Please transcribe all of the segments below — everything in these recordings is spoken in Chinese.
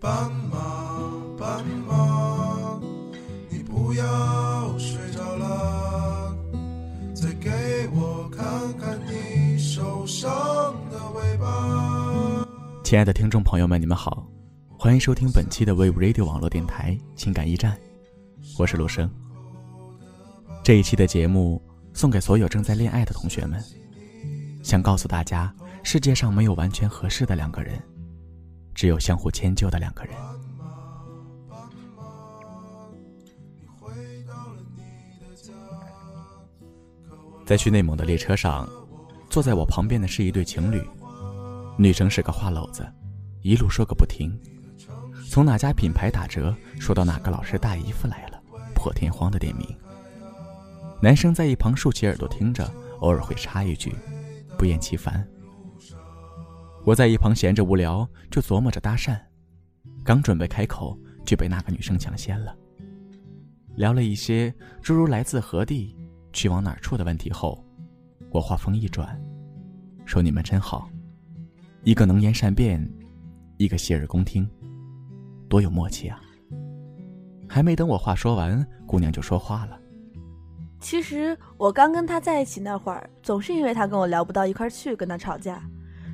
斑马，斑马，你不要睡着了，再给我看看你受伤的尾巴。亲爱的听众朋友们，你们好，欢迎收听本期的 Wave Radio 网络电台情感驿站，我是陆生。这一期的节目送给所有正在恋爱的同学们，想告诉大家，世界上没有完全合适的两个人，只有相互迁就的两个人。在去内蒙的列车上，坐在我旁边的是一对情侣，女生是个话篓子，一路说个不停，从哪家品牌打折说到哪个老师大姨夫来了，破天荒的点名。男生在一旁竖起耳朵听着，偶尔会插一句，不厌其烦。我在一旁闲着无聊，就琢磨着搭讪，刚准备开口，就被那个女生抢先了。聊了一些诸如来自何地、去往哪处的问题后，我话锋一转，说：“你们真好，一个能言善辩，一个洗耳恭听，多有默契啊！”还没等我话说完，姑娘就说话了。其实我刚跟他在一起那会儿，总是因为他跟我聊不到一块去，跟他吵架，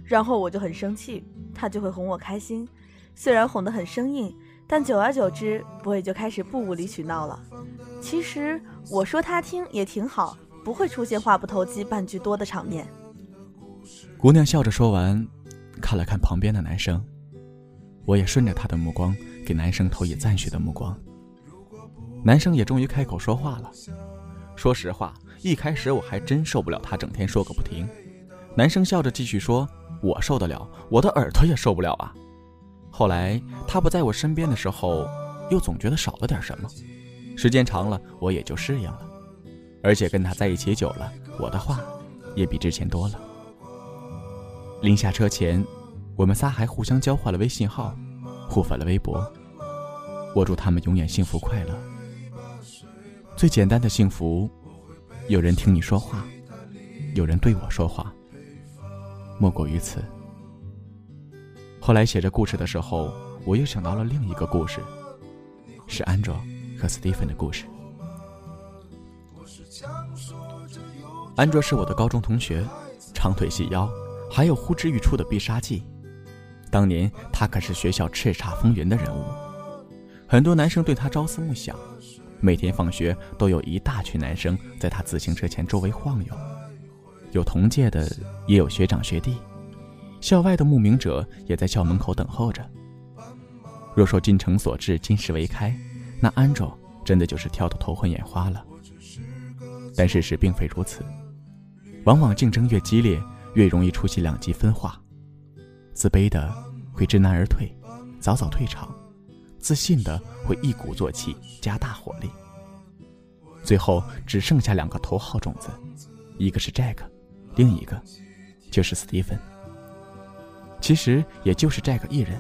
然后我就很生气，他就会哄我开心，虽然哄得很生硬，但久而久之，我也就开始不无理取闹了。其实我说他听也挺好，不会出现话不投机半句多的场面。姑娘笑着说完，看了看旁边的男生，我也顺着她的目光给男生投以赞许的目光。男生也终于开口说话了。说实话，一开始我还真受不了他整天说个不停。男生笑着继续说：“我受得了，我的耳朵也受不了啊。”后来他不在我身边的时候，又总觉得少了点什么。时间长了，我也就适应了。而且跟他在一起久了，我的话也比之前多了。临下车前，我们仨还互相交换了微信号，互粉了微博。我祝他们永远幸福快乐。最简单的幸福，有人听你说话，有人对我说话，莫过于此。后来写着故事的时候，我又想到了另一个故事，是安卓和斯蒂芬的故事。安卓是我的高中同学，长腿细腰，还有呼之欲出的必杀技。当年他可是学校叱咤风云的人物，很多男生对他朝思暮想。每天放学都有一大群男生在他自行车前周围晃悠，有同届的，也有学长学弟，校外的慕名者也在校门口等候着。若说精诚所至，金石为开，那安卓真的就是跳得头昏眼花了。但事实并非如此，往往竞争越激烈，越容易出现两极分化，自卑的会知难而退，早早退场。自信的会一鼓作气，加大火力。最后只剩下两个头号种子，一个是 Jack，另一个就是 Stephen。其实也就是 Jack 一人，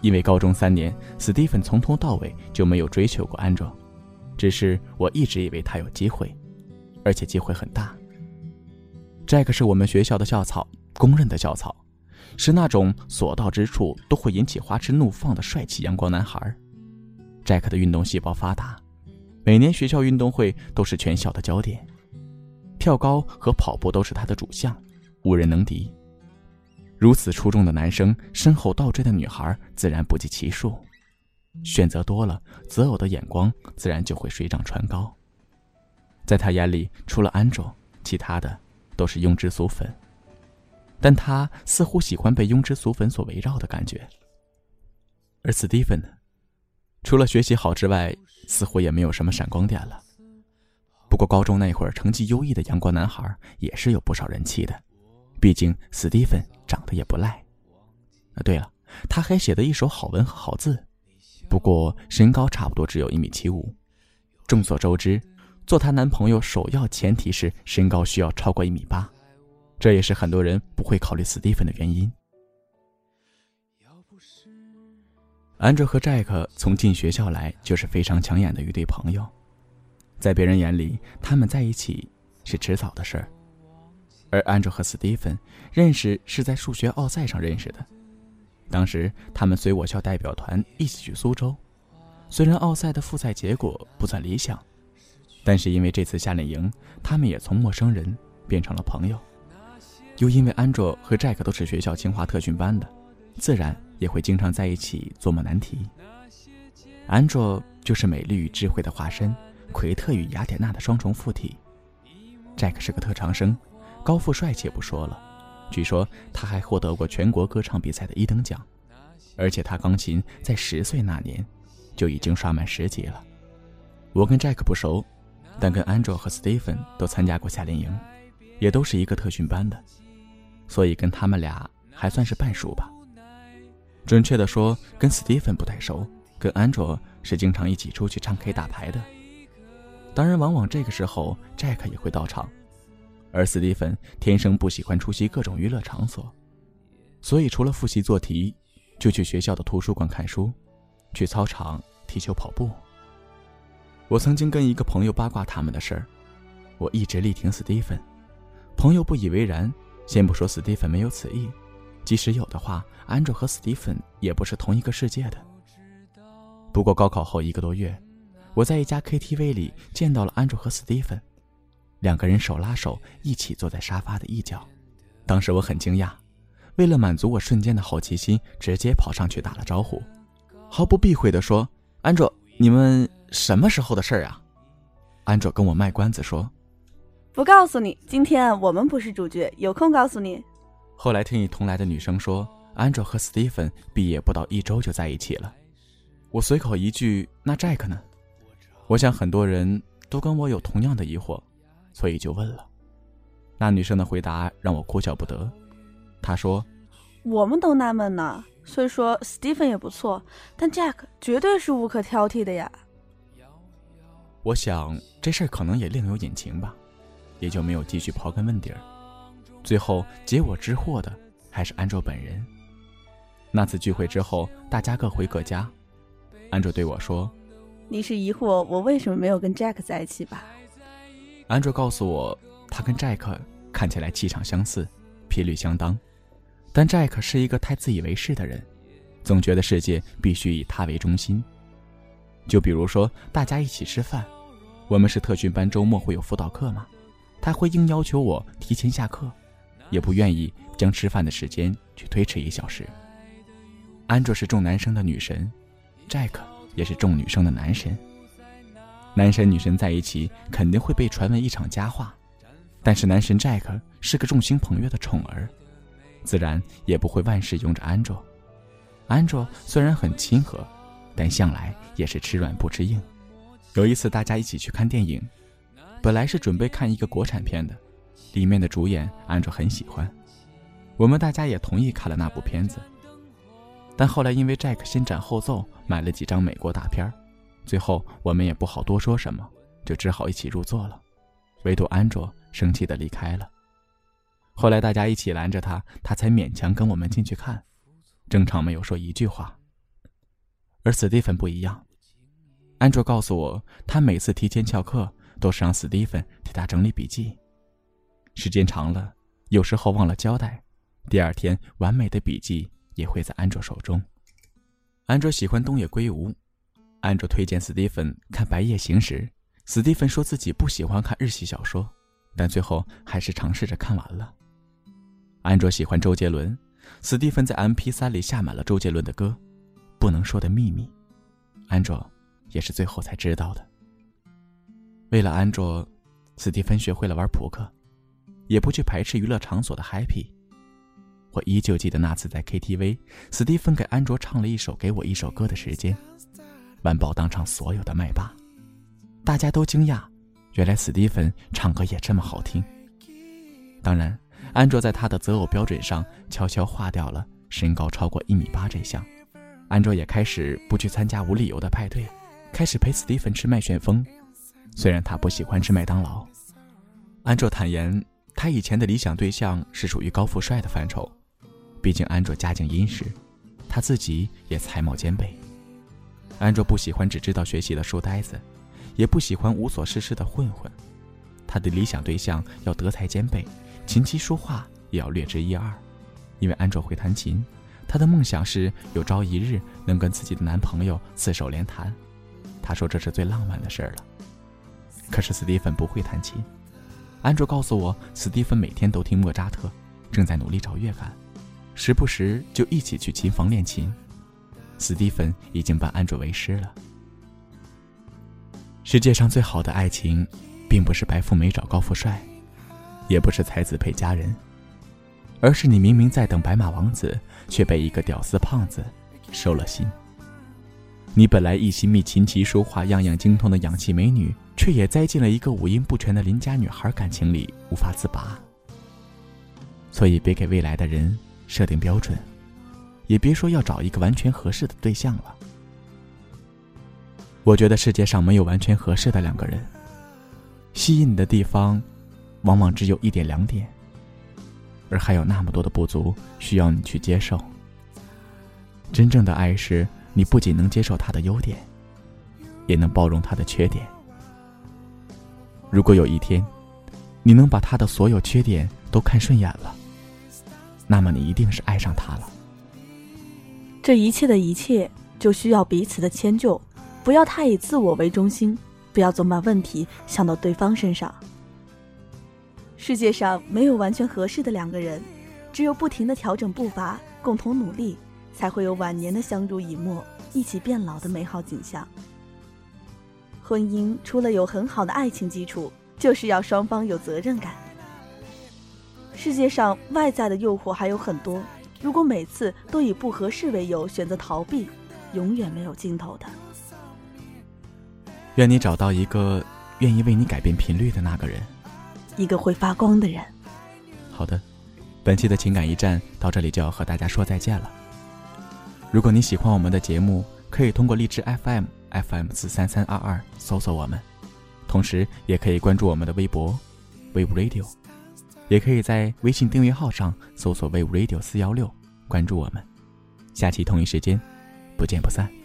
因为高中三年，Stephen 从头到尾就没有追求过安卓，只是我一直以为他有机会，而且机会很大。Jack 是我们学校的校草，公认的校草。是那种所到之处都会引起花痴怒放的帅气阳光男孩。Jack 的运动细胞发达，每年学校运动会都是全校的焦点，跳高和跑步都是他的主项，无人能敌。如此出众的男生，身后倒追的女孩自然不计其数，选择多了，择偶的眼光自然就会水涨船高。在他眼里，除了安卓，其他的都是庸脂俗粉。但他似乎喜欢被庸脂俗粉所围绕的感觉。而斯蒂芬呢，除了学习好之外，似乎也没有什么闪光点了。不过高中那会儿成绩优异的阳光男孩也是有不少人气的，毕竟斯蒂芬长得也不赖。啊，对了，他还写的一手好文和好字。不过身高差不多只有一米七五。众所周知，做她男朋友首要前提是身高需要超过一米八。这也是很多人不会考虑斯蒂芬的原因。安卓和 Jack 从进学校来就是非常抢眼的一对朋友，在别人眼里，他们在一起是迟早的事儿。而安卓和斯蒂芬认识是在数学奥赛上认识的，当时他们随我校代表团一起去苏州，虽然奥赛的复赛结果不算理想，但是因为这次夏令营，他们也从陌生人变成了朋友。又因为安卓和 Jack 都是学校清华特训班的，自然也会经常在一起琢磨难题。安卓就是美丽与智慧的化身，奎特与雅典娜的双重附体。Jack 是个特长生，高富帅且不说了。据说他还获得过全国歌唱比赛的一等奖，而且他钢琴在十岁那年就已经刷满十级了。我跟 Jack 不熟，但跟 Andrew 和 Stephen 都参加过夏令营，也都是一个特训班的，所以跟他们俩还算是半熟吧。准确的说，跟 Stephen 不太熟，跟 Andrew 是经常一起出去唱 K 打牌的。当然，往往这个时候 Jack 也会到场。而斯蒂芬天生不喜欢出席各种娱乐场所，所以除了复习做题，就去学校的图书馆看书，去操场踢球跑步。我曾经跟一个朋友八卦他们的事儿，我一直力挺斯蒂芬，朋友不以为然。先不说斯蒂芬没有此意，即使有的话，安卓和斯蒂芬也不是同一个世界的。不过高考后一个多月，我在一家 KTV 里见到了安卓和斯蒂芬。两个人手拉手一起坐在沙发的一角，当时我很惊讶，为了满足我瞬间的好奇心，直接跑上去打了招呼，毫不避讳地说：“安卓，你们什么时候的事儿啊？”安卓跟我卖关子说：“不告诉你，今天我们不是主角，有空告诉你。”后来听一同来的女生说，安卓和 Stephen 毕业不到一周就在一起了。我随口一句：“那 Jack 呢？”我想很多人都跟我有同样的疑惑。所以就问了，那女生的回答让我哭笑不得。她说：“我们都纳闷呢。虽说 Stephen 也不错，但 Jack 绝对是无可挑剔的呀。”我想这事儿可能也另有隐情吧，也就没有继续刨根问底儿。最后解我之惑的还是安卓本人。那次聚会之后，大家各回各家。安卓对我说：“你是疑惑我为什么没有跟 Jack 在一起吧？”安卓告诉我，他跟 Jack 看起来气场相似，频率相当，但 Jack 是一个太自以为是的人，总觉得世界必须以他为中心。就比如说，大家一起吃饭，我们是特训班，周末会有辅导课吗？他会硬要求我提前下课，也不愿意将吃饭的时间去推迟一小时。安卓是众男生的女神，Jack 也是众女生的男神。男神女神在一起肯定会被传为一场佳话，但是男神 Jack 是个众星捧月的宠儿，自然也不会万事用着安卓。安卓虽然很亲和，但向来也是吃软不吃硬。有一次大家一起去看电影，本来是准备看一个国产片的，里面的主演安卓很喜欢，我们大家也同意看了那部片子。但后来因为 Jack 先斩后奏，买了几张美国大片。最后我们也不好多说什么，就只好一起入座了。唯独安卓生气的离开了。后来大家一起拦着他，他才勉强跟我们进去看，正常没有说一句话。而史蒂芬不一样，安卓告诉我，他每次提前翘课都是让史蒂芬替他整理笔记，时间长了，有时候忘了交代，第二天完美的笔记也会在安卓手中。安卓喜欢东野圭吾。安卓推荐斯蒂芬看《白夜行》时，斯蒂芬说自己不喜欢看日系小说，但最后还是尝试着看完了。安卓喜欢周杰伦，斯蒂芬在 MP3 里下满了周杰伦的歌，《不能说的秘密》，安卓也是最后才知道的。为了安卓，斯蒂芬学会了玩扑克，也不去排斥娱乐场所的 happy。我依旧记得那次在 KTV，斯蒂芬给安卓唱了一首《给我一首歌的时间》。完爆当场所有的麦霸，大家都惊讶，原来史蒂芬唱歌也这么好听。当然，安卓在他的择偶标准上悄悄划掉了身高超过一米八这项。安卓也开始不去参加无理由的派对，开始陪史蒂芬吃麦旋风。虽然他不喜欢吃麦当劳，安卓坦言，他以前的理想对象是属于高富帅的范畴。毕竟安卓家境殷实，他自己也才貌兼备。安卓不喜欢只知道学习的书呆子，也不喜欢无所事事的混混。他的理想对象要德才兼备，琴棋书画也要略知一二。因为安卓会弹琴，他的梦想是有朝一日能跟自己的男朋友四手联弹。他说这是最浪漫的事儿了。可是斯蒂芬不会弹琴。安卓告诉我，斯蒂芬每天都听莫扎特，正在努力找乐感，时不时就一起去琴房练琴。斯蒂芬已经拜安卓为师了。世界上最好的爱情，并不是白富美找高富帅，也不是才子配佳人，而是你明明在等白马王子，却被一个屌丝胖子收了心。你本来一心觅琴棋书画样样精通的氧气美女。却也栽进了一个五音不全的邻家女孩感情里无法自拔。所以别给未来的人设定标准，也别说要找一个完全合适的对象了。我觉得世界上没有完全合适的两个人，吸引你的地方，往往只有一点两点，而还有那么多的不足需要你去接受。真正的爱是你不仅能接受他的优点，也能包容他的缺点。如果有一天，你能把他的所有缺点都看顺眼了，那么你一定是爱上他了。这一切的一切，就需要彼此的迁就，不要太以自我为中心，不要总把问题想到对方身上。世界上没有完全合适的两个人，只有不停的调整步伐，共同努力，才会有晚年的相濡以沫，一起变老的美好景象。婚姻除了有很好的爱情基础，就是要双方有责任感。世界上外在的诱惑还有很多，如果每次都以不合适为由选择逃避，永远没有尽头的。愿你找到一个愿意为你改变频率的那个人，一个会发光的人。好的，本期的情感驿站到这里就要和大家说再见了。如果你喜欢我们的节目，可以通过荔枝 FM。FM 四三三二二，搜索我们，同时也可以关注我们的微博 Wave Radio，也可以在微信订阅号上搜索 Wave Radio 四幺六，关注我们。下期同一时间，不见不散。